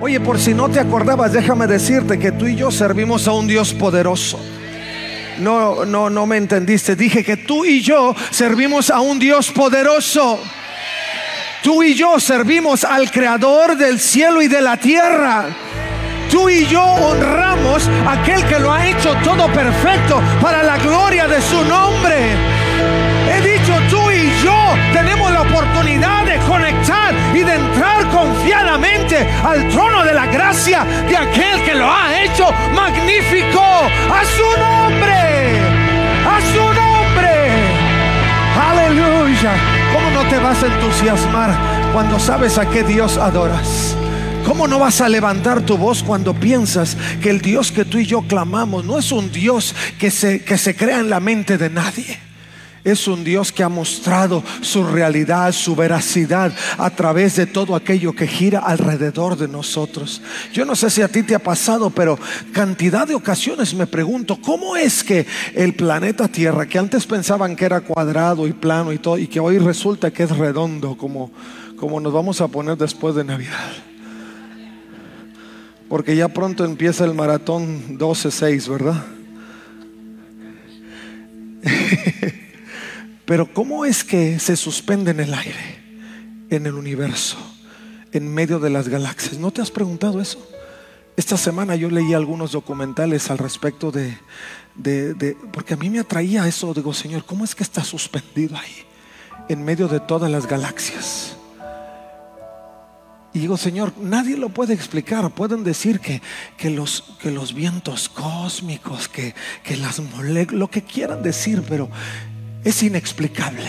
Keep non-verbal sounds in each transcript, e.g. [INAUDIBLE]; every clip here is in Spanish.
Oye, por si no te acordabas, déjame decirte que tú y yo servimos a un Dios poderoso. No, no, no me entendiste. Dije que tú y yo servimos a un Dios poderoso. Tú y yo servimos al creador del cielo y de la tierra. Tú y yo honramos a aquel que lo ha hecho todo perfecto para la gloria de su nombre. He dicho, tú y yo tenemos la oportunidad de conectar y de al trono de la gracia de aquel que lo ha hecho magnífico. A su nombre, a su nombre. Aleluya. ¿Cómo no te vas a entusiasmar cuando sabes a qué Dios adoras? ¿Cómo no vas a levantar tu voz cuando piensas que el Dios que tú y yo clamamos no es un Dios que se, que se crea en la mente de nadie? Es un Dios que ha mostrado su realidad, su veracidad a través de todo aquello que gira alrededor de nosotros. Yo no sé si a ti te ha pasado, pero cantidad de ocasiones me pregunto, ¿cómo es que el planeta Tierra, que antes pensaban que era cuadrado y plano y todo, y que hoy resulta que es redondo, como, como nos vamos a poner después de Navidad? Porque ya pronto empieza el maratón 12-6, ¿verdad? [LAUGHS] Pero ¿cómo es que se suspende en el aire, en el universo, en medio de las galaxias? ¿No te has preguntado eso? Esta semana yo leí algunos documentales al respecto de, de, porque a mí me atraía eso, digo, Señor, ¿cómo es que está suspendido ahí, en medio de todas las galaxias? Y digo, Señor, nadie lo puede explicar. Pueden decir que, que, los, que los vientos cósmicos, que, que las moléculas, lo que quieran decir, pero es inexplicable.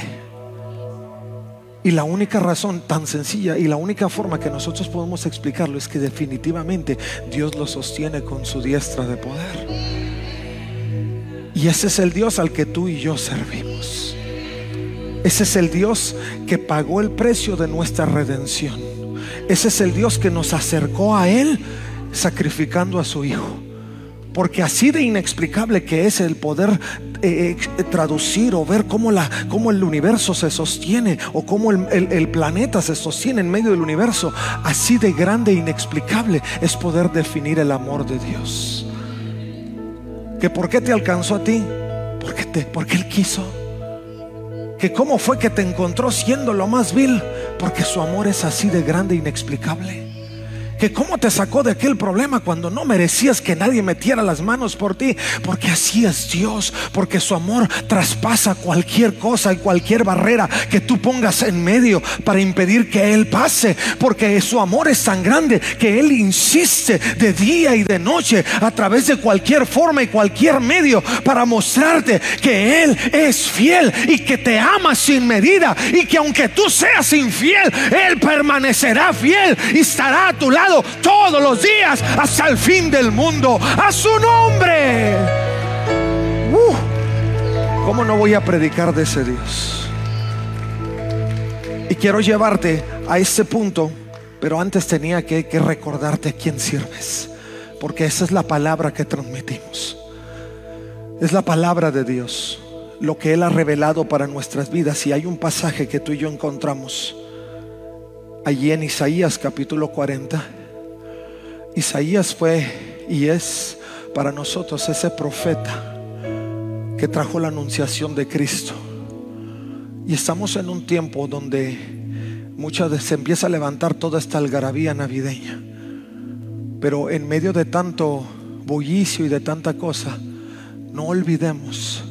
Y la única razón tan sencilla y la única forma que nosotros podemos explicarlo es que definitivamente Dios lo sostiene con su diestra de poder. Y ese es el Dios al que tú y yo servimos. Ese es el Dios que pagó el precio de nuestra redención. Ese es el Dios que nos acercó a Él sacrificando a su Hijo. Porque así de inexplicable que es el poder eh, eh, traducir o ver cómo, la, cómo el universo se sostiene o cómo el, el, planeta se sostiene en medio del universo, así de grande e inexplicable es poder definir el amor de Dios. ¿Que por qué te alcanzó a ti? Porque, te, porque Él quiso. ¿Que cómo fue que te encontró siendo lo más vil? Porque su amor es así de grande e inexplicable que cómo te sacó de aquel problema cuando no merecías que nadie metiera las manos por ti, porque así es Dios, porque su amor traspasa cualquier cosa y cualquier barrera que tú pongas en medio para impedir que Él pase, porque su amor es tan grande que Él insiste de día y de noche a través de cualquier forma y cualquier medio para mostrarte que Él es fiel y que te ama sin medida y que aunque tú seas infiel, Él permanecerá fiel y estará a tu lado todos los días hasta el fin del mundo. A su nombre. Uh, ¿Cómo no voy a predicar de ese Dios? Y quiero llevarte a ese punto, pero antes tenía que, que recordarte a quién sirves, porque esa es la palabra que transmitimos. Es la palabra de Dios, lo que Él ha revelado para nuestras vidas. Y hay un pasaje que tú y yo encontramos allí en Isaías capítulo 40 Isaías fue y es para nosotros ese profeta que trajo la anunciación de Cristo. Y estamos en un tiempo donde muchas veces se empieza a levantar toda esta algarabía navideña. Pero en medio de tanto bullicio y de tanta cosa, no olvidemos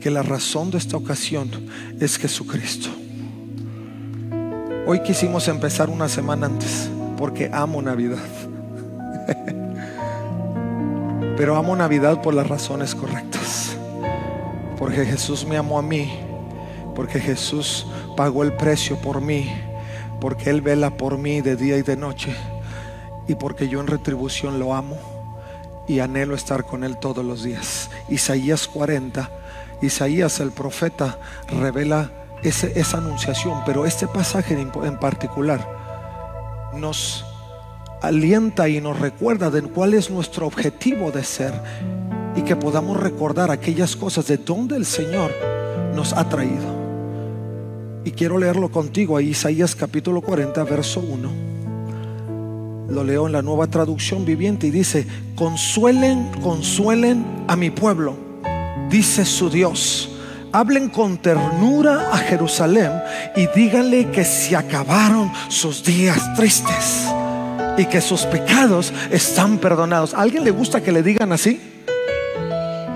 que la razón de esta ocasión es Jesucristo. Hoy quisimos empezar una semana antes porque amo Navidad. [LAUGHS] Pero amo Navidad por las razones correctas. Porque Jesús me amó a mí. Porque Jesús pagó el precio por mí. Porque Él vela por mí de día y de noche. y porque yo en retribución lo amo y anhelo estar con Él todos los días. Isaías 40, Isaías el profeta revela esa anunciación, pero este pasaje en particular nos alienta y nos recuerda de cuál es nuestro objetivo de ser y que podamos recordar aquellas cosas de donde el Señor nos ha traído. Y quiero leerlo contigo a Isaías capítulo 40, verso 1 lo leo en la nueva traducción viviente y dice, consuelen, consuelen a mi pueblo, dice su Dios. Hablen con ternura a Jerusalén y díganle que se acabaron sus días tristes y que sus pecados están perdonados. ¿A alguien le gusta que le digan así?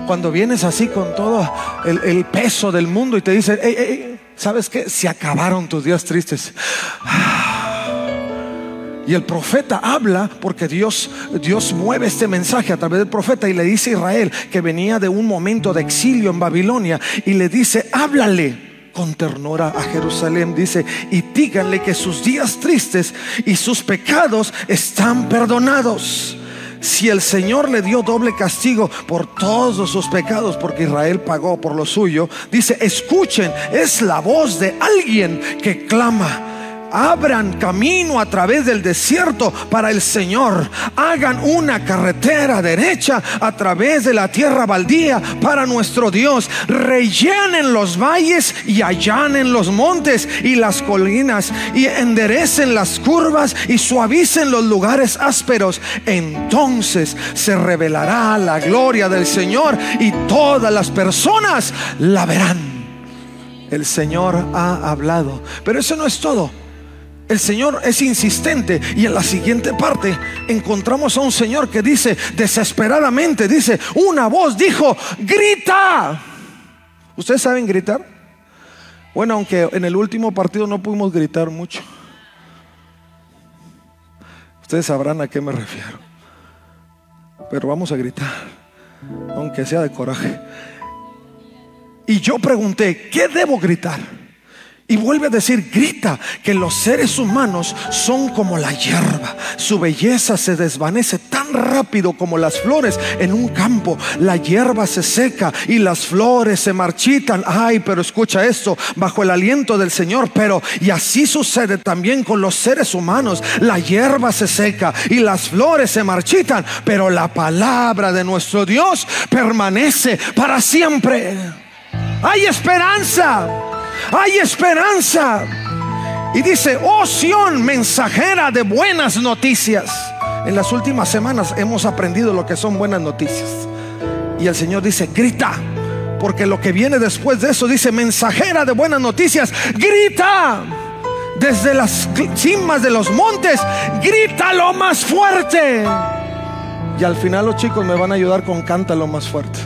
Cuando vienes así con todo el, peso del mundo y te dicen, ¿sabes qué? Se acabaron tus días tristes. Y el profeta habla porque Dios, Dios mueve este mensaje a través del profeta y le dice a Israel que venía de un momento de exilio en Babilonia y le dice, háblale con ternura a Jerusalén, dice, y díganle que sus días tristes y sus pecados están perdonados. Si el Señor le dio doble castigo por todos sus pecados, porque Israel pagó por lo suyo, dice, escuchen, es la voz de alguien que clama abran camino a través del desierto para el Señor. Hagan una carretera derecha a través de la tierra baldía para nuestro Dios. Rellenen los valles y allanen los montes y las colinas y enderecen las curvas y suavicen los lugares ásperos. Entonces se revelará la gloria del Señor y todas las personas la verán. El Señor ha hablado. Pero eso no es todo. El Señor es insistente y en la siguiente parte encontramos a un Señor que dice desesperadamente, dice, una voz dijo, grita. ¿Ustedes saben gritar? Bueno, aunque en el último partido no pudimos gritar mucho. Ustedes sabrán a qué me refiero. Pero vamos a gritar, aunque sea de coraje. Y yo pregunté, ¿qué debo gritar? Y vuelve a decir, grita que los seres humanos son como la hierba. Su belleza se desvanece tan rápido como las flores en un campo. La hierba se seca y las flores se marchitan. Ay, pero escucha esto, bajo el aliento del Señor. Pero, y así sucede también con los seres humanos. La hierba se seca y las flores se marchitan. Pero la palabra de nuestro Dios permanece para siempre. Hay esperanza hay esperanza. Y dice, oh Sión, mensajera de buenas noticias. En las últimas semanas hemos aprendido lo que son buenas noticias. Y el Señor dice, grita. Porque lo que viene después de eso dice, mensajera de buenas noticias, grita. Desde las cimas de los montes, grita lo más fuerte. Y al final los chicos me van a ayudar con cántalo más fuerte.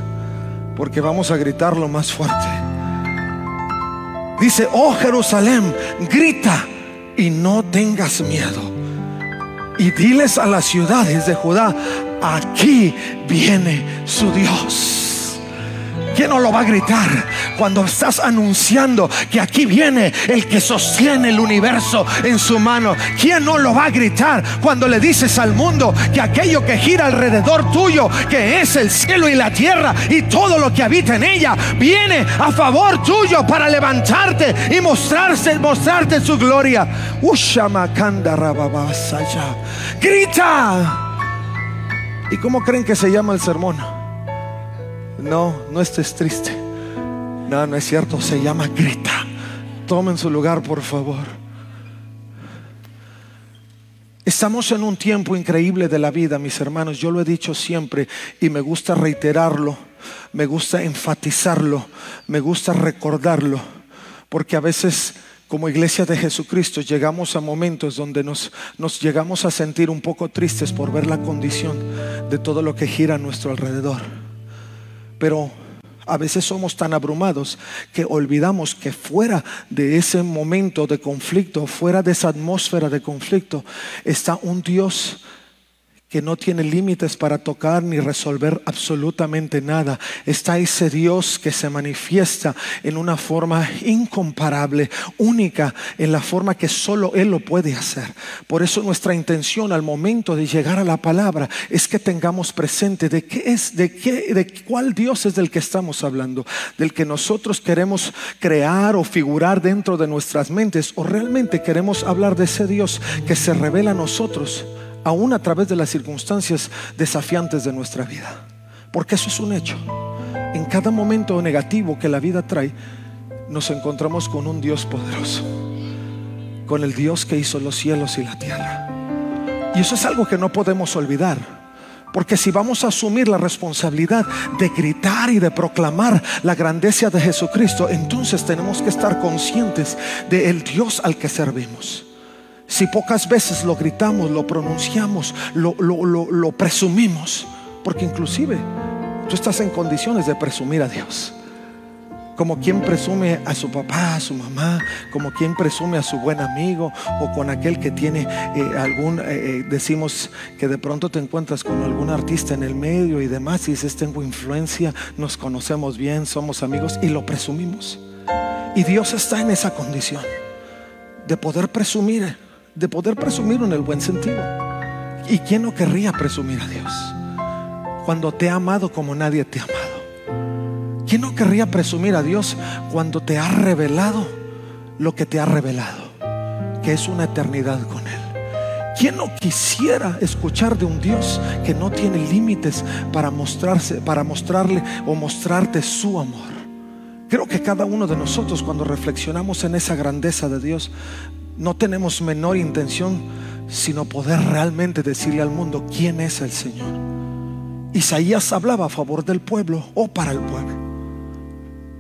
Porque vamos a gritar lo más fuerte. Dice, oh Jerusalén, grita y no tengas miedo. Y diles a las ciudades de Judá, aquí viene su Dios. ¿Quién no lo va a gritar cuando estás anunciando que aquí viene el que sostiene el universo en su mano? ¿Quién no lo va a gritar cuando le dices al mundo que aquello que gira alrededor tuyo, que es el cielo y la tierra y todo lo que habita en ella, viene a favor tuyo para levantarte y mostrarse, mostrarte su gloria? Grita. ¿Y cómo creen que se llama el sermón? No, no estés triste. No, no es cierto. Se llama grita. Tomen su lugar, por favor. Estamos en un tiempo increíble de la vida, mis hermanos. Yo lo he dicho siempre y me gusta reiterarlo, me gusta enfatizarlo, me gusta recordarlo, porque a veces como iglesia de Jesucristo llegamos a momentos donde nos, nos llegamos a sentir un poco tristes por ver la condición de todo lo que gira a nuestro alrededor. Pero a veces somos tan abrumados que olvidamos que fuera de ese momento de conflicto, fuera de esa atmósfera de conflicto, está un Dios que no tiene límites para tocar ni resolver absolutamente nada. Está ese Dios que se manifiesta en una forma incomparable, única, en la forma que solo Él lo puede hacer. Por eso nuestra intención al momento de llegar a la palabra es que tengamos presente de qué es, de qué, de cuál Dios es del que estamos hablando, del que nosotros queremos crear o figurar dentro de nuestras mentes, o realmente queremos hablar de ese Dios que se revela a nosotros aún a través de las circunstancias desafiantes de nuestra vida. Porque eso es un hecho. En cada momento negativo que la vida trae, nos encontramos con un Dios poderoso, con el Dios que hizo los cielos y la tierra. Y eso es algo que no podemos olvidar. Porque si vamos a asumir la responsabilidad de gritar y de proclamar la grandeza de Jesucristo, entonces tenemos que estar conscientes del Dios al que servimos. Si pocas veces lo gritamos, lo pronunciamos, lo, lo, presumimos, porque inclusive tú estás en condiciones de presumir a Dios. Como quien presume a su papá, a su mamá, como quien presume a su buen amigo o con aquel que tiene eh, algún, eh, eh, decimos que de pronto te encuentras con algún artista en el medio y demás y dices, tengo influencia, nos conocemos bien, somos amigos y lo presumimos. Y Dios está en esa condición de poder presumir de poder presumir en el buen sentido. ¿Y quién no querría presumir a Dios? Cuando te ha amado como nadie te ha amado. ¿Quién no querría presumir a Dios cuando te ha revelado lo que te ha revelado? Que es una eternidad con Él. ¿Quién no quisiera escuchar de un Dios que no tiene límites para mostrarse, para mostrarle o mostrarte su amor? Creo que cada uno de nosotros cuando reflexionamos en esa grandeza de Dios, no tenemos menor intención sino poder realmente decirle al mundo quién es el Señor. Isaías hablaba a favor del pueblo o para el pueblo.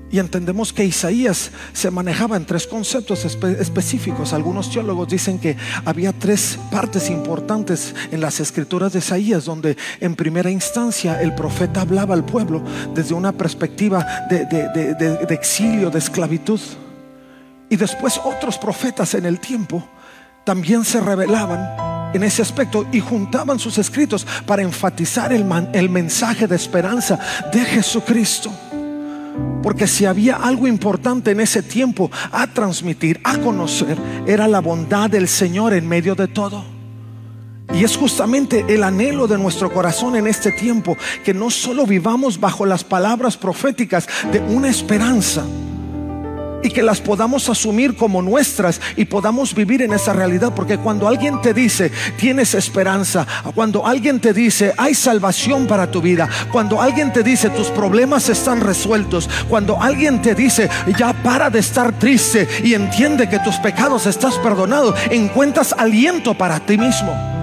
Y entendemos que Isaías se manejaba en tres conceptos específicos. Algunos teólogos dicen que había tres partes importantes en las escrituras de Isaías, donde en primera instancia el profeta hablaba al pueblo desde una perspectiva de exilio, de esclavitud. Y después otros profetas en el tiempo también se revelaban en ese aspecto y juntaban sus escritos para enfatizar el, el mensaje de esperanza de Jesucristo. Porque si había algo importante en ese tiempo a transmitir, a conocer, era la bondad del Señor en medio de todo. Y es justamente el anhelo de nuestro corazón en este tiempo, que no solo vivamos bajo las palabras proféticas de una esperanza, y que las podamos asumir como nuestras y podamos vivir en esa realidad. Porque cuando alguien te dice, tienes esperanza, cuando alguien te dice, hay salvación para tu vida, cuando alguien te dice, tus problemas están resueltos, cuando alguien te dice, ya para de estar triste y entiende que tus pecados estás perdonado, encuentras aliento para ti mismo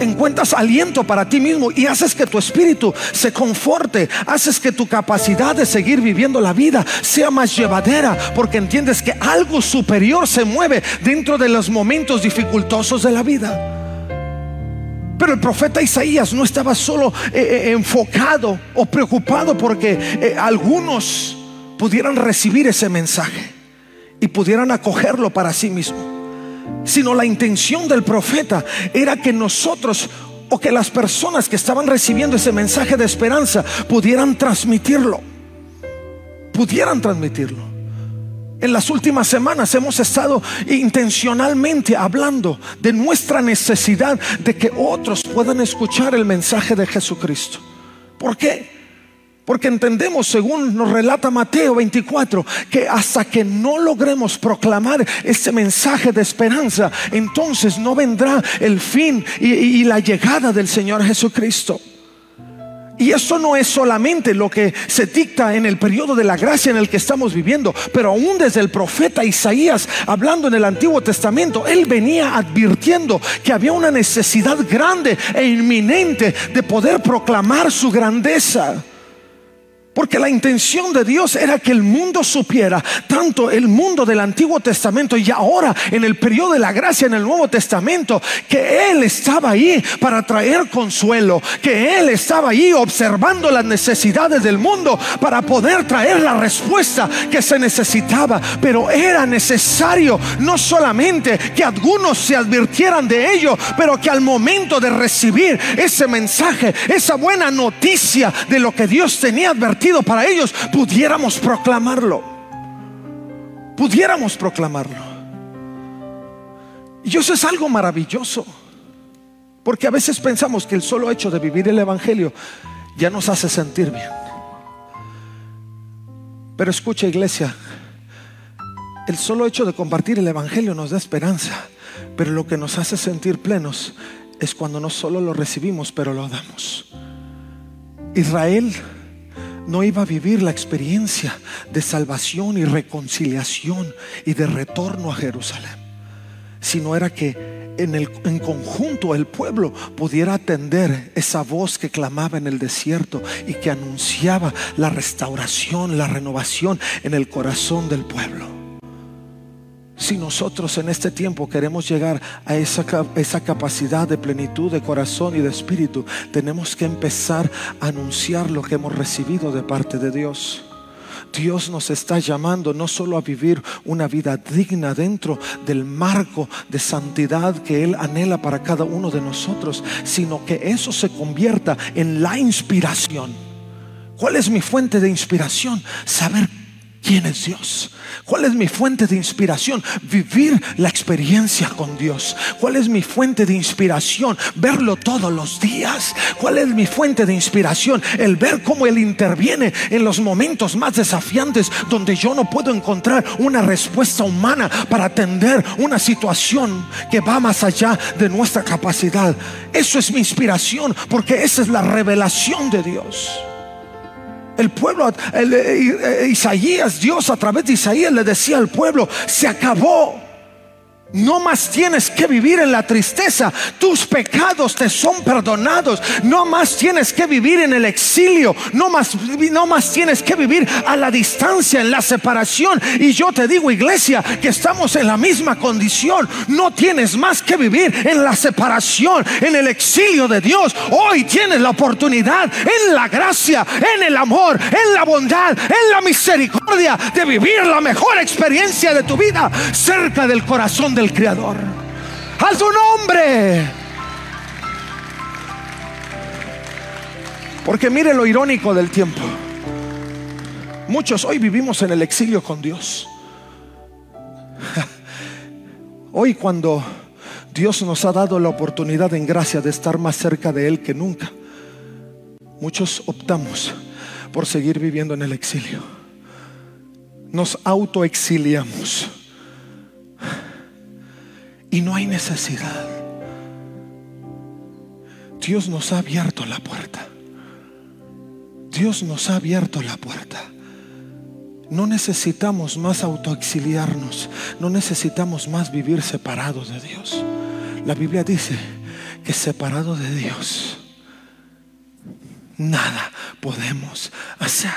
encuentras aliento para ti mismo y haces que tu espíritu se conforte, haces que tu capacidad de seguir viviendo la vida sea más llevadera, porque entiendes que algo superior se mueve dentro de los momentos dificultosos de la vida. Pero el profeta Isaías no estaba solo eh, eh, enfocado o preocupado porque eh, algunos pudieran recibir ese mensaje y pudieran acogerlo para sí mismo sino la intención del profeta era que nosotros o que las personas que estaban recibiendo ese mensaje de esperanza pudieran transmitirlo, pudieran transmitirlo. En las últimas semanas hemos estado intencionalmente hablando de nuestra necesidad de que otros puedan escuchar el mensaje de Jesucristo. ¿Por qué? Porque entendemos, según nos relata Mateo 24, que hasta que no logremos proclamar ese mensaje de esperanza, entonces no vendrá el fin y, la llegada del Señor Jesucristo. Y eso no es solamente lo que se dicta en el periodo de la gracia en el que estamos viviendo, pero aún desde el profeta Isaías, hablando en el Antiguo Testamento, él venía advirtiendo que había una necesidad grande e inminente de poder proclamar su grandeza. Porque la intención de Dios era que el mundo supiera, tanto el mundo del Antiguo Testamento y ahora en el periodo de la gracia en el Nuevo Testamento, que Él estaba ahí para traer consuelo, que Él estaba ahí observando las necesidades del mundo para poder traer la respuesta que se necesitaba. Pero era necesario no solamente que algunos se advirtieran de ello, pero que al momento de recibir ese mensaje, esa buena noticia de lo que Dios tenía advertido, para ellos, pudiéramos proclamarlo. Pudiéramos proclamarlo. Y eso es algo maravilloso. Porque a veces pensamos que el solo hecho de vivir el Evangelio ya nos hace sentir bien. Pero escucha iglesia, el solo hecho de compartir el Evangelio nos da esperanza, pero lo que nos hace sentir plenos es cuando no solo lo recibimos, pero lo damos. Israel no iba a vivir la experiencia de salvación y reconciliación y de retorno a Jerusalén, sino era que en, el, en conjunto el pueblo pudiera atender esa voz que clamaba en el desierto y que anunciaba la restauración, la renovación en el corazón del pueblo. Si nosotros en este tiempo queremos llegar a esa, esa, capacidad de plenitud de corazón y de espíritu, tenemos que empezar a anunciar lo que hemos recibido de parte de Dios. Dios nos está llamando no solo a vivir una vida digna dentro del marco de santidad que Él anhela para cada uno de nosotros, sino que eso se convierta en la inspiración. ¿Cuál es mi fuente de inspiración? Saber quién es Dios ¿Cuál es mi fuente de inspiración? Vivir la experiencia con Dios. ¿Cuál es mi fuente de inspiración? Verlo todos los días. ¿Cuál es mi fuente de inspiración? El ver cómo Él interviene en los momentos más desafiantes donde yo no puedo encontrar una respuesta humana para atender una situación que va más allá de nuestra capacidad. Eso es mi inspiración porque esa es la revelación de Dios. El pueblo, eh, Isaías, Dios a través de Isaías le decía al pueblo, se acabó no más tienes que vivir en la tristeza. Tus pecados te son perdonados. No más tienes que vivir en el exilio. No más, no más tienes que vivir a la distancia, en la separación. Y yo te digo, iglesia, que estamos en la misma condición. No tienes más que vivir en la separación, en el exilio de Dios. Hoy tienes la oportunidad en la gracia, en el amor, en la bondad, en la misericordia de vivir la mejor experiencia de tu vida cerca del corazón del Creador. A su nombre. Porque mire lo irónico del tiempo. Muchos hoy vivimos en el exilio con Dios. [LAUGHS] Hoy cuando Dios nos ha dado la oportunidad en gracia de estar más cerca de Él que nunca, muchos optamos por seguir viviendo en el exilio. Nos autoexiliamos. Y no hay necesidad. Dios nos ha abierto la puerta. Dios nos ha abierto la puerta. No necesitamos más autoexiliarnos. No necesitamos más vivir separados de Dios. La Biblia dice que separado de Dios, nada podemos hacer.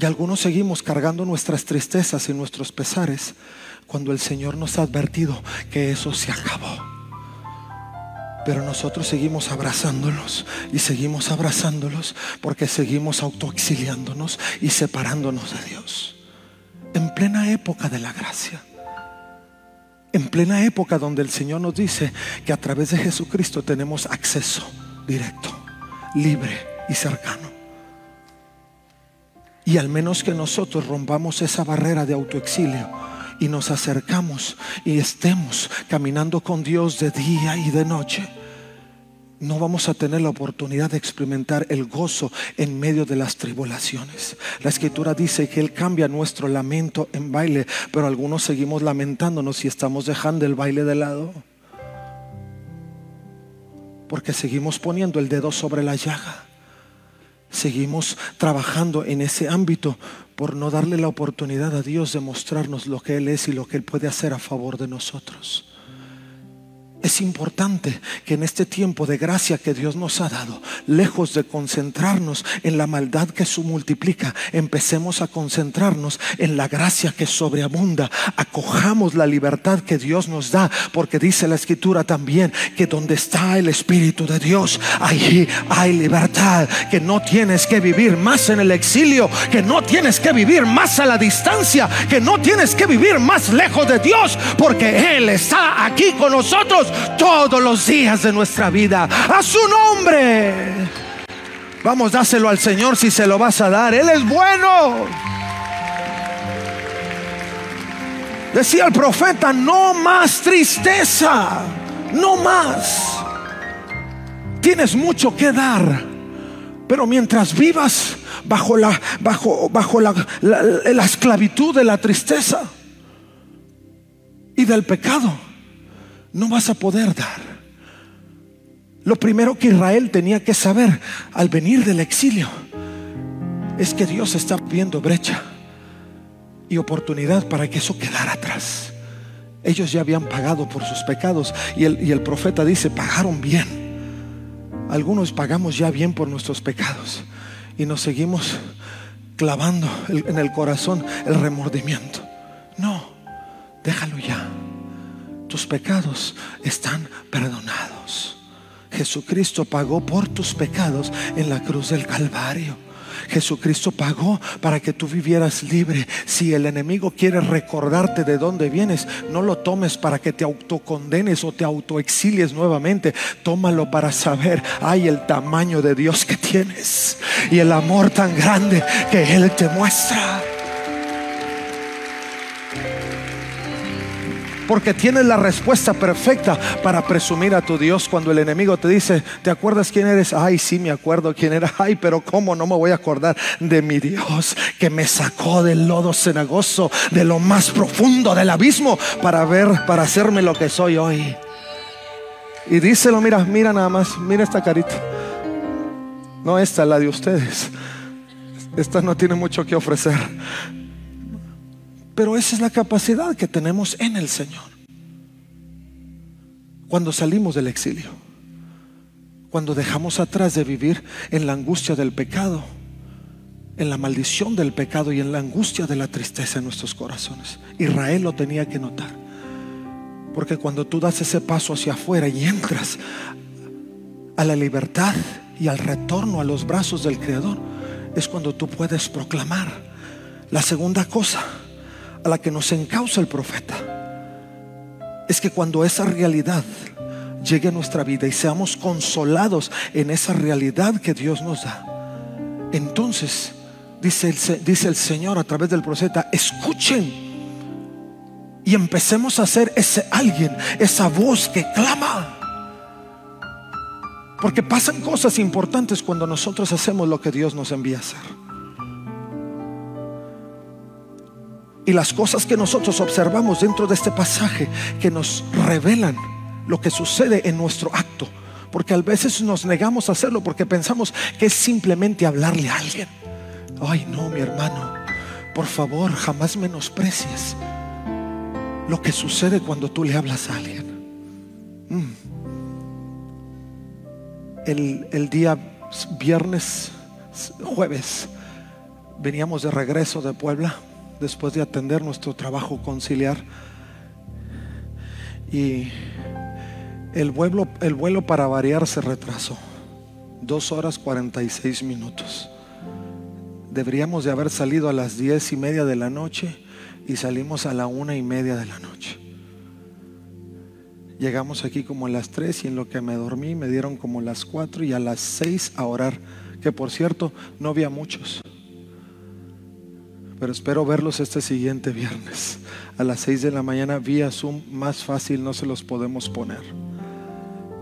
Y algunos seguimos cargando nuestras tristezas y nuestros pesares cuando el Señor nos ha advertido que eso se acabó. Pero nosotros seguimos abrazándolos y seguimos abrazándolos porque seguimos autoexiliándonos y separándonos de Dios. En plena época de la gracia. En plena época donde el Señor nos dice que a través de Jesucristo tenemos acceso directo, libre y cercano. Y al menos que nosotros rompamos esa barrera de autoexilio, y nos acercamos y estemos caminando con Dios de día y de noche, no vamos a tener la oportunidad de experimentar el gozo en medio de las tribulaciones. La escritura dice que Él cambia nuestro lamento en baile, pero algunos seguimos lamentándonos y estamos dejando el baile de lado. Porque seguimos poniendo el dedo sobre la llaga. Seguimos trabajando en ese ámbito por no darle la oportunidad a Dios de mostrarnos lo que Él es y lo que Él puede hacer a favor de nosotros. Es importante que en este tiempo de gracia que Dios nos ha dado, lejos de concentrarnos en la maldad que su multiplica, empecemos a concentrarnos en la gracia que sobreabunda. Acojamos la libertad que Dios nos da, porque dice la escritura también que donde está el Espíritu de Dios, allí hay libertad, que no tienes que vivir más en el exilio, que no tienes que vivir más a la distancia, que no tienes que vivir más lejos de Dios, porque Él está aquí con nosotros todos los días de nuestra vida. A su nombre. Vamos, dáselo al Señor si se lo vas a dar. Él es bueno. Decía el profeta, no más tristeza, no más. Tienes mucho que dar, pero mientras vivas bajo la, bajo, bajo la, la esclavitud de la tristeza y del pecado, no vas a poder dar. Lo primero que Israel tenía que saber al venir del exilio es que Dios está viendo brecha y oportunidad para que eso quedara atrás. Ellos ya habían pagado por sus pecados y el, y el profeta dice, pagaron bien. Algunos pagamos ya bien por nuestros pecados y nos seguimos clavando en el corazón el remordimiento. No, déjalo ya tus pecados están perdonados. Jesucristo pagó por tus pecados en la cruz del Calvario. Jesucristo pagó para que tú vivieras libre. Si el enemigo quiere recordarte de dónde vienes, no lo tomes para que te autocondenes o te autoexilies nuevamente. Tómalo para saber, hay el tamaño de Dios que tienes y el amor tan grande que Él te muestra. Porque tienes la respuesta perfecta para presumir a tu Dios cuando el enemigo te dice, ¿te acuerdas quién eres? Ay, sí, me acuerdo quién era. Ay, pero ¿cómo no me voy a acordar de mi Dios que me sacó del lodo cenagoso, de lo más profundo del abismo, para ver, para hacerme lo que soy hoy? Y díselo, mira, mira nada más, mira esta carita. No esta, la de ustedes. Esta no tiene mucho que ofrecer. Pero esa es la capacidad que tenemos en el Señor. Cuando salimos del exilio, cuando dejamos atrás de vivir en la angustia del pecado, en la maldición del pecado y en la angustia de la tristeza en nuestros corazones. Israel lo tenía que notar. Porque cuando tú das ese paso hacia afuera y entras a la libertad y al retorno a los brazos del Creador, es cuando tú puedes proclamar. La segunda cosa a la que nos encausa el profeta es que cuando esa realidad llegue a nuestra vida y seamos consolados en esa realidad que Dios nos da, entonces dice el, dice el Señor a través del profeta, escuchen y empecemos a ser ese alguien, esa voz que clama. Porque pasan cosas importantes cuando nosotros hacemos lo que Dios nos envía a hacer. Y las cosas que nosotros observamos dentro de este pasaje que nos revelan lo que sucede en nuestro acto. Porque a veces nos negamos a hacerlo porque pensamos que es simplemente hablarle a alguien. Ay, no, mi hermano. Por favor, jamás menosprecies lo que sucede cuando tú le hablas a alguien. Mm. El, el día viernes, jueves, veníamos de regreso de Puebla después de atender nuestro trabajo conciliar. Y el vuelo, el vuelo para variar se retrasó. Dos horas 46 minutos. Deberíamos de haber salido a las diez y media de la noche y salimos a la una y media de la noche. Llegamos aquí como a las tres y en lo que me dormí me dieron como las cuatro y a las seis a orar, que por cierto no había muchos pero espero verlos este siguiente viernes a las 6 de la mañana vía Zoom. Más fácil no se los podemos poner.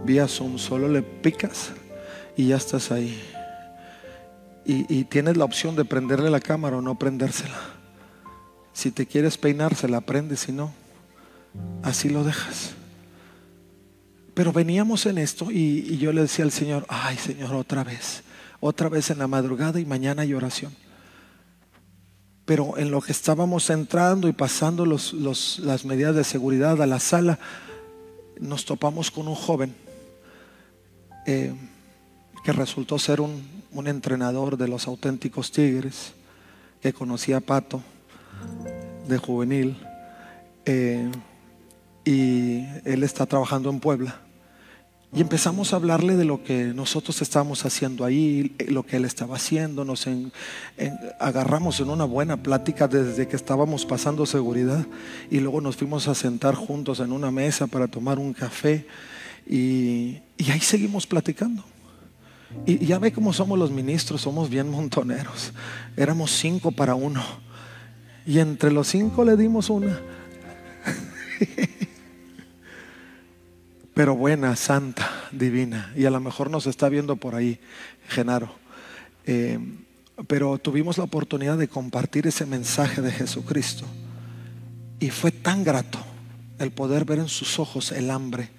Vía Zoom, solo le picas y ya estás ahí. Y, tienes la opción de prenderle la cámara o no prendérsela. Si te quieres peinar, se la prendes, si no, así lo dejas. Pero veníamos en esto y, y yo le decía al Señor, ay Señor, otra vez, otra vez en la madrugada y mañana hay oración pero en lo que estábamos entrando y pasando las medidas de seguridad a la sala, nos topamos con un joven eh, que resultó ser un, un, entrenador de los auténticos Tigres, que conocía a Pato de juvenil, eh, y él está trabajando en Puebla. Y empezamos a hablarle de lo que nosotros estábamos haciendo ahí, lo que él estaba haciendo. Nos agarramos en una buena plática desde que estábamos pasando seguridad y luego nos fuimos a sentar juntos en una mesa para tomar un café y, ahí seguimos platicando. Y, ya ve cómo somos los ministros, somos bien montoneros. Éramos cinco para uno. Y entre los cinco le dimos una. [LAUGHS] pero buena, santa, divina. Y a lo mejor nos está viendo por ahí, Genaro. Eh, pero tuvimos la oportunidad de compartir ese mensaje de Jesucristo. Y fue tan grato el poder ver en sus ojos el hambre.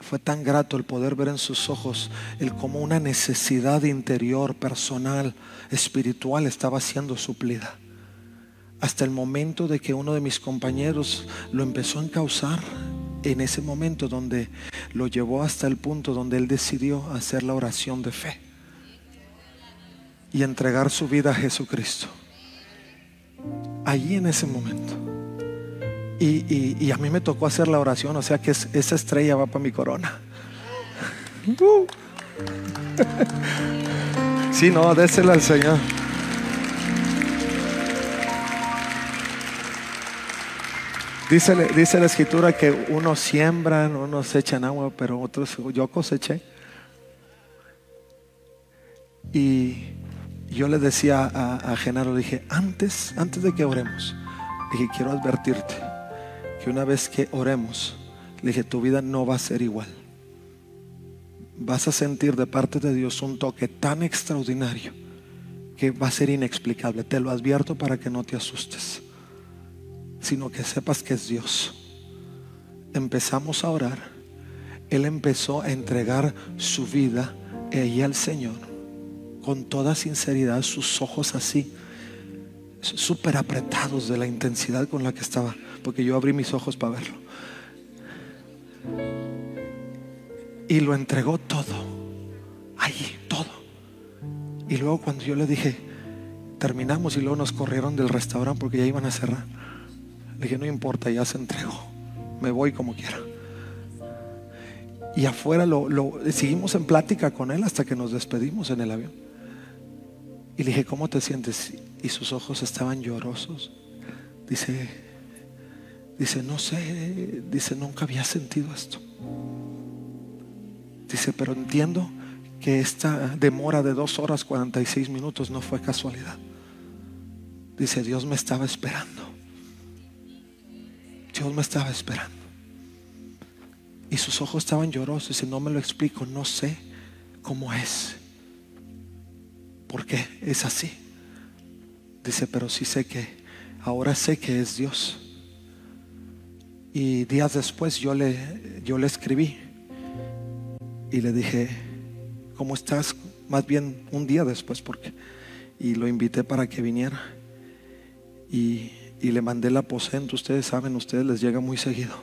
Fue tan grato el poder ver en sus ojos el cómo una necesidad interior, personal, espiritual estaba siendo suplida. Hasta el momento de que uno de mis compañeros lo empezó a encauzar en ese momento donde lo llevó hasta el punto donde él decidió hacer la oración de fe y entregar su vida a Jesucristo. Allí en ese momento. Y, a mí me tocó hacer la oración, o sea que esa estrella va para mi corona. [LAUGHS] Si no, désela al Señor. Dice, dice la escritura que unos siembran, unos echan agua, pero otros yo coseché. Y yo le decía a, a Genaro, dije, antes, antes de que oremos, dije, quiero advertirte que una vez que oremos, le dije, tu vida no va a ser igual. Vas a sentir de parte de Dios un toque tan extraordinario que va a ser inexplicable. Te lo advierto para que no te asustes sino que sepas que es Dios. Empezamos a orar. Él empezó a entregar su vida y al Señor con toda sinceridad, sus ojos así, súper apretados de la intensidad con la que estaba, porque yo abrí mis ojos para verlo. Y lo entregó todo, allí, todo. Y luego cuando yo le dije, terminamos y luego nos corrieron del restaurante porque ya iban a cerrar. Le dije, no importa, ya se entregó. Me voy como quiera. Y afuera lo, seguimos en plática con él hasta que nos despedimos en el avión. Y le dije, ¿cómo te sientes? Y sus ojos estaban llorosos. Dice, dice, no sé, dice, nunca había sentido esto. Dice, pero entiendo que esta demora de dos horas 46 minutos no fue casualidad. Dice, Dios me estaba esperando. Dios me estaba esperando. Y sus ojos estaban llorosos. Y no me lo explico, no sé cómo es. ¿Por qué es así? Dice, pero sí sé que, ahora sé que es Dios. Y días después yo le, yo le escribí y le dije, ¿cómo estás? Más bien un día después, porque, y lo invité para que viniera. Y y le mandé el aposento. Ustedes saben, ustedes les llega muy seguido.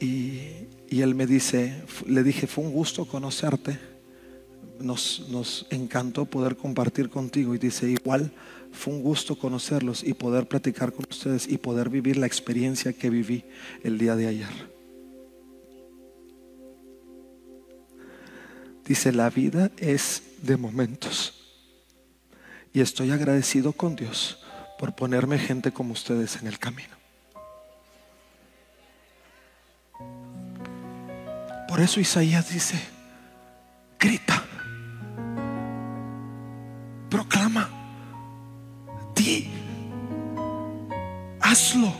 Y, él me dice, le dije, fue un gusto conocerte. Nos, nos encantó poder compartir contigo. Y dice, igual fue un gusto conocerlos y poder platicar con ustedes y poder vivir la experiencia que viví el día de ayer. Dice, la vida es de momentos. Y estoy agradecido con Dios por ponerme gente como ustedes en el camino. Por eso Isaías dice, grita, proclama, di, hazlo,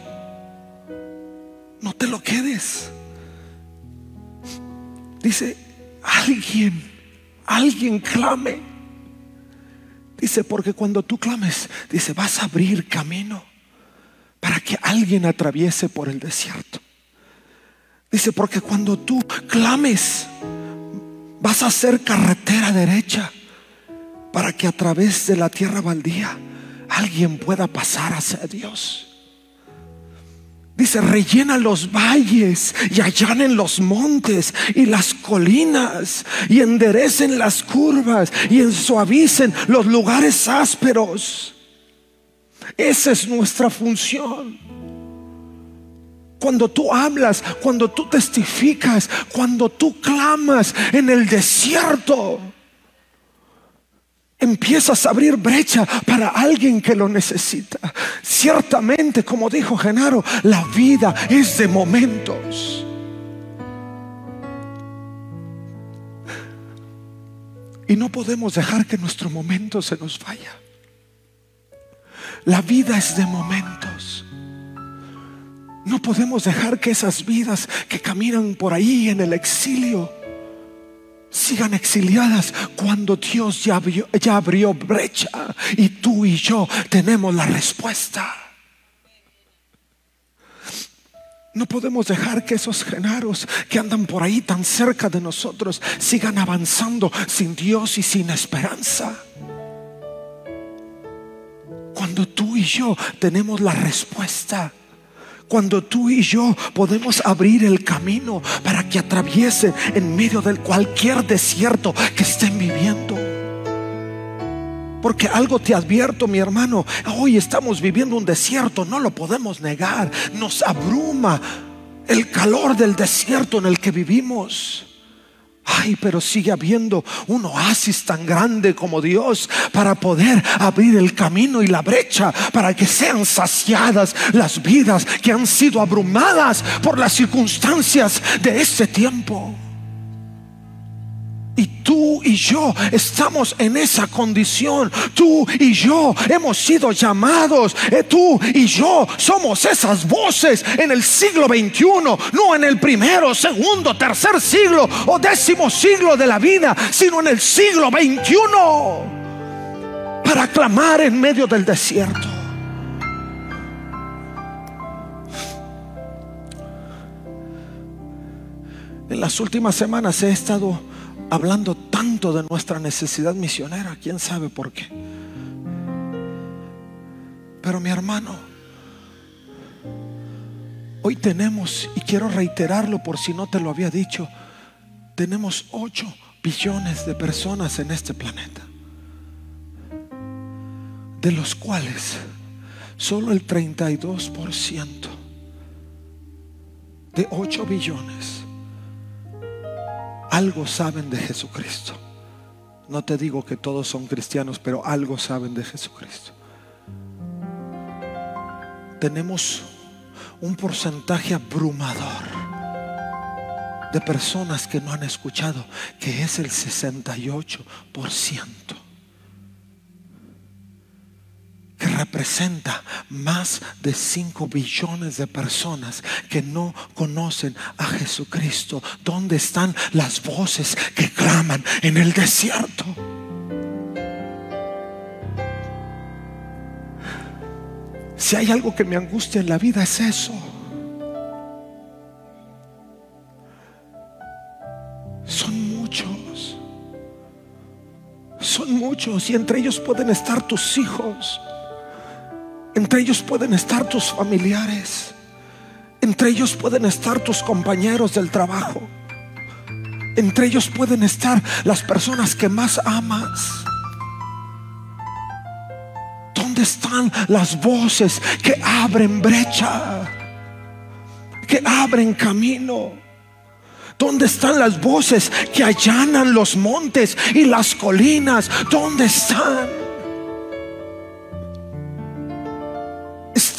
no te lo quedes. Dice, alguien, alguien clame. Dice, porque cuando tú clames, dice, vas a abrir camino para que alguien atraviese por el desierto. Dice, porque cuando tú clames, vas a hacer carretera derecha para que a través de la tierra baldía alguien pueda pasar hacia Dios. Dice, rellena los valles y allanen los montes y las colinas y enderecen las curvas y ensuavicen los lugares ásperos. Esa es nuestra función. Cuando tú hablas, cuando tú testificas, cuando tú clamas en el desierto empiezas a abrir brecha para alguien que lo necesita. Ciertamente, como dijo Genaro, la vida es de momentos. Y no podemos dejar que nuestro momento se nos vaya. La vida es de momentos. No podemos dejar que esas vidas que caminan por ahí en el exilio sigan exiliadas cuando Dios ya abrió, brecha y tú y yo tenemos la respuesta. No podemos dejar que esos genaros que andan por ahí tan cerca de nosotros sigan avanzando sin Dios y sin esperanza. Cuando tú y yo tenemos la respuesta cuando tú y yo podemos abrir el camino para que atraviesen en medio del cualquier desierto que estén viviendo. Porque algo te advierto, mi hermano, hoy estamos viviendo un desierto, no lo podemos negar, nos abruma el calor del desierto en el que vivimos. Ay, pero sigue habiendo un oasis tan grande como Dios para poder abrir el camino y la brecha para que sean saciadas las vidas que han sido abrumadas por las circunstancias de este tiempo. Y tú y yo estamos en esa condición. Tú y yo hemos sido llamados. Eh, tú y yo somos esas voces en el siglo XXI, no en el primero, segundo, tercer siglo o décimo siglo de la vida, sino en el siglo XXI para clamar en medio del desierto. En las últimas semanas he estado hablando tanto de nuestra necesidad misionera, quién sabe por qué. Pero mi hermano, hoy tenemos, y quiero reiterarlo por si no te lo había dicho, tenemos 8 billones de personas en este planeta, de los cuales solo el 32% de 8 billones algo saben de Jesucristo. No te digo que todos son cristianos, pero algo saben de Jesucristo. Tenemos un porcentaje abrumador de personas que no han escuchado, que es el 68% representa más de 5 billones de personas que no conocen a Jesucristo. ¿Dónde están las voces que claman en el desierto? Si hay algo que me angustia en la vida es eso. Son muchos. Son muchos y entre ellos pueden estar tus hijos. Entre ellos pueden estar tus familiares. Entre ellos pueden estar tus compañeros del trabajo. Entre ellos pueden estar las personas que más amas. ¿Dónde están las voces que abren brecha? Que abren camino. ¿Dónde están las voces que allanan los montes y las colinas? ¿Dónde están?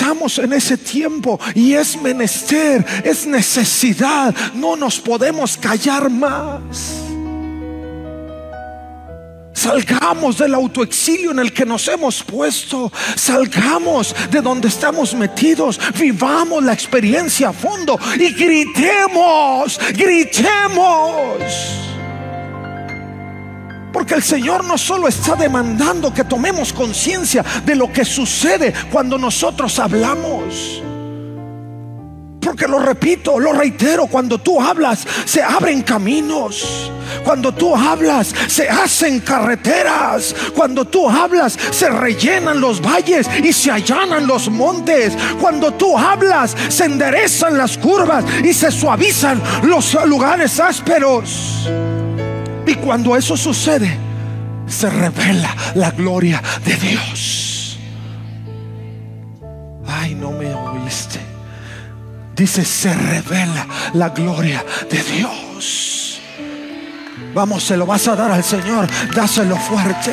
Estamos en ese tiempo y es menester, es necesidad. No nos podemos callar más. Salgamos del autoexilio en el que nos hemos puesto. Salgamos de donde estamos metidos. Vivamos la experiencia a fondo y gritemos, gritemos. Porque el Señor no solo está demandando que tomemos conciencia de lo que sucede cuando nosotros hablamos. Porque lo repito, lo reitero, cuando tú hablas se abren caminos. Cuando tú hablas se hacen carreteras. Cuando tú hablas se rellenan los valles y se allanan los montes. Cuando tú hablas se enderezan las curvas y se suavizan los lugares ásperos. Y cuando eso sucede, se revela la gloria de Dios. Ay, no me oíste. Dice, se revela la gloria de Dios. Vamos, se lo vas a dar al Señor. Dáselo fuerte.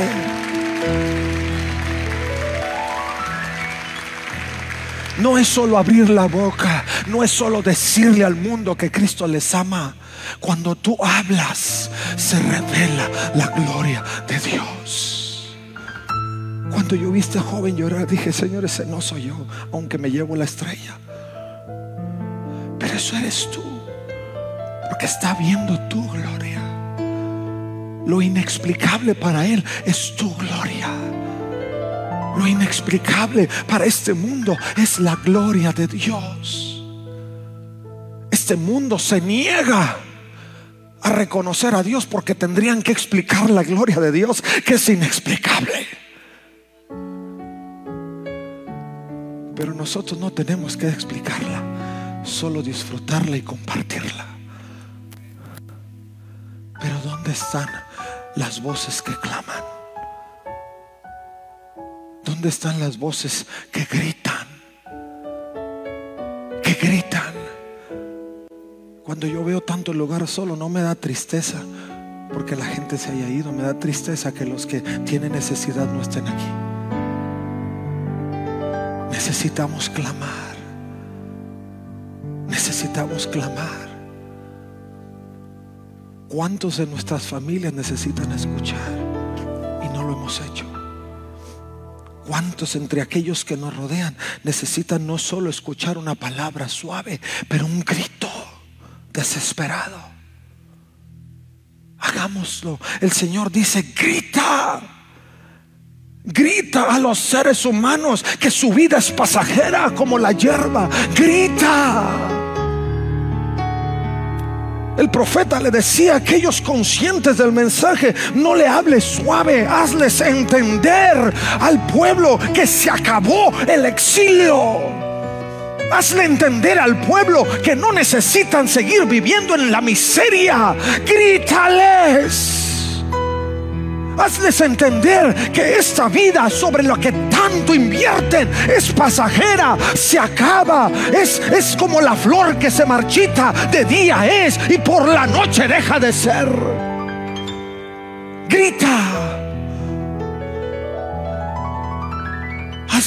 No es solo abrir la boca, no es solo decirle al mundo que Cristo les ama. Cuando tú hablas, se revela la gloria de Dios. Cuando yo viste a joven llorar, dije, Señor, ese no soy yo, aunque me llevo la estrella. Pero eso eres tú, porque está viendo tu gloria. Lo inexplicable para Él es tu gloria. Lo inexplicable para este mundo es la gloria de Dios. Este mundo se niega a reconocer a Dios porque tendrían que explicar la gloria de Dios que es inexplicable. Pero nosotros no tenemos que explicarla, solo disfrutarla y compartirla. Pero ¿dónde están las voces que claman? ¿Dónde están las voces que gritan? Que gritan. Cuando yo veo tanto lugar solo, no me da tristeza porque la gente se haya ido. Me da tristeza que los que tienen necesidad no estén aquí. Necesitamos clamar. Necesitamos clamar. ¿Cuántos de nuestras familias necesitan escuchar y no lo hemos hecho? ¿Cuántos entre aquellos que nos rodean necesitan no solo escuchar una palabra suave, pero un grito desesperado? Hagámoslo. El Señor dice, grita. Grita a los seres humanos que su vida es pasajera como la hierba. Grita. El profeta le decía a aquellos conscientes del mensaje, no le hables suave, hazles entender al pueblo que se acabó el exilio. Hazle entender al pueblo que no necesitan seguir viviendo en la miseria. Grítales. Hazles entender que esta vida sobre la que tanto invierten es pasajera, se acaba, es, es como la flor que se marchita, de día es y por la noche deja de ser. Grita.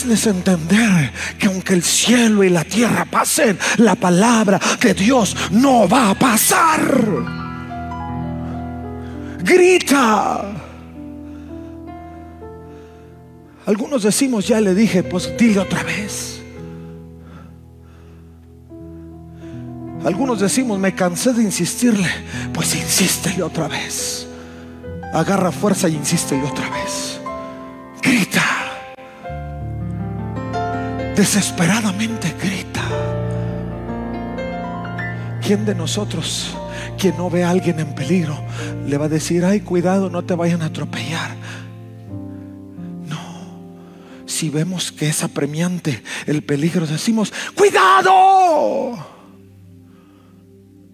Hazles entender que aunque el cielo y la tierra pasen, la palabra de Dios no va a pasar. Grita. Algunos decimos, ya le dije, pues dile otra vez. Algunos decimos, me cansé de insistirle, pues insístele otra vez. Agarra fuerza y insístele otra vez. Desesperadamente grita. ¿Quién de nosotros, quien no ve a alguien en peligro, le va a decir, ay, cuidado, no te vayan a atropellar? si vemos que es apremiante el peligro, decimos, cuidado,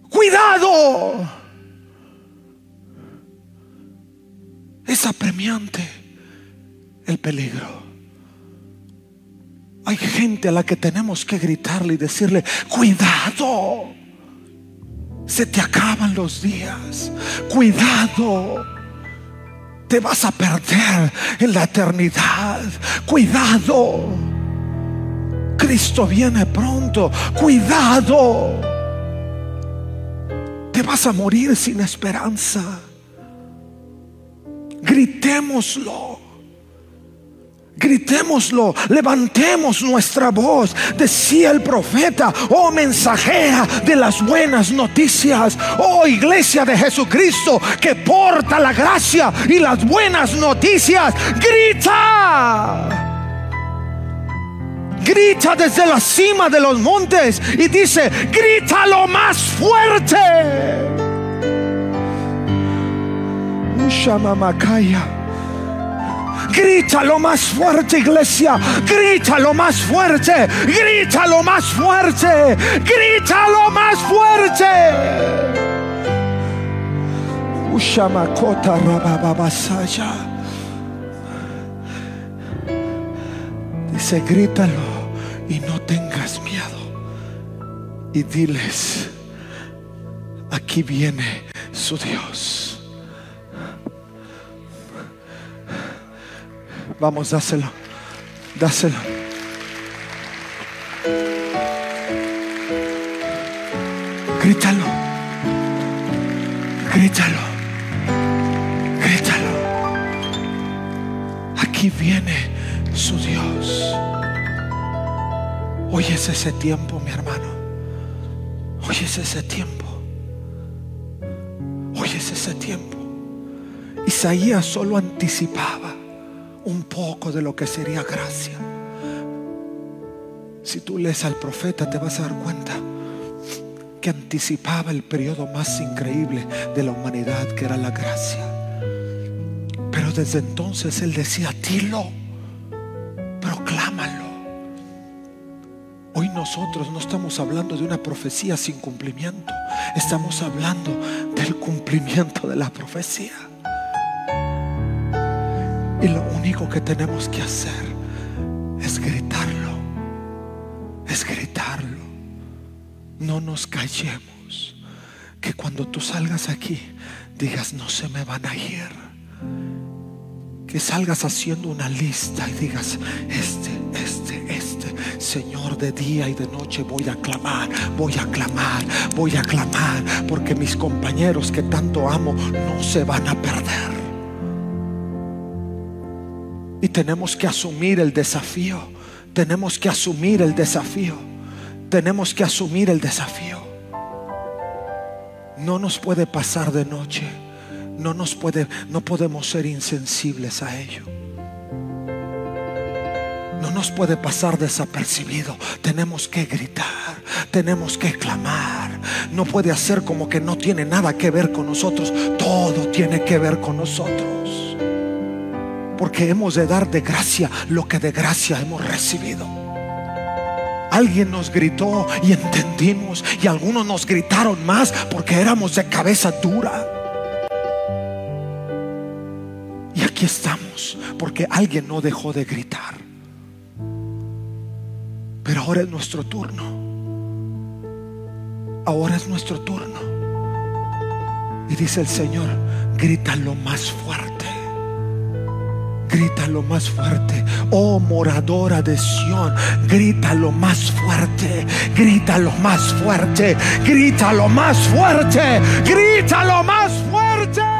cuidado. Es apremiante el peligro. Hay gente a la que tenemos que gritarle y decirle, cuidado, se te acaban los días, cuidado te vas a perder en la eternidad. Cuidado. Cristo viene pronto. Cuidado. Te vas a morir sin esperanza. Gritémoslo. Gritémoslo, levantemos nuestra voz. Decía el profeta, oh mensajera de las buenas noticias, oh iglesia de Jesucristo que porta la gracia y las buenas noticias. Grita. grita desde la cima de los montes y dice, grita lo más fuerte. Grita lo más fuerte, iglesia. Grita lo más fuerte. Grita lo más fuerte. Grita lo más fuerte. Ushamakota rabababasaya. Dice, grítalo y no tengas miedo. Y diles, aquí viene su Dios. Vamos, dáselo. Dáselo. Grítalo. Grítalo. Grítalo. Aquí viene su Dios. Hoy es ese tiempo, mi hermano. Hoy es ese tiempo. Hoy es ese tiempo. Isaías solo anticipaba un poco de lo que sería gracia. Si tú lees al profeta te vas a dar cuenta que anticipaba el periodo más increíble de la humanidad que era la gracia. Pero desde entonces él decía, dilo, proclámalo. Hoy nosotros no estamos hablando de una profecía sin cumplimiento, estamos hablando del cumplimiento de la profecía. Y lo único que tenemos que hacer es gritarlo. Es gritarlo. No nos callemos. Que cuando tú salgas aquí digas, no se me van a ir. Que salgas haciendo una lista y digas, este, este, este, Señor, de día y de noche voy a clamar, voy a clamar, voy a clamar, porque mis compañeros que tanto amo no se van a perder. Y tenemos que asumir el desafío. Tenemos que asumir el desafío. Tenemos que asumir el desafío. No nos puede pasar de noche. No nos puede no podemos ser insensibles a ello. No nos puede pasar desapercibido. Tenemos que gritar, tenemos que clamar. No puede hacer como que no tiene nada que ver con nosotros. Todo tiene que ver con nosotros porque hemos de dar de gracia lo que de gracia hemos recibido. Alguien nos gritó y entendimos y algunos nos gritaron más porque éramos de cabeza dura. Y aquí estamos porque alguien no dejó de gritar. Pero ahora es nuestro turno. Ahora es nuestro turno. Y dice el Señor, grita lo más fuerte. Grita lo más fuerte. Oh moradora de Sión, grita lo más fuerte. Grita lo más fuerte. Grita lo más fuerte. Grita lo más fuerte.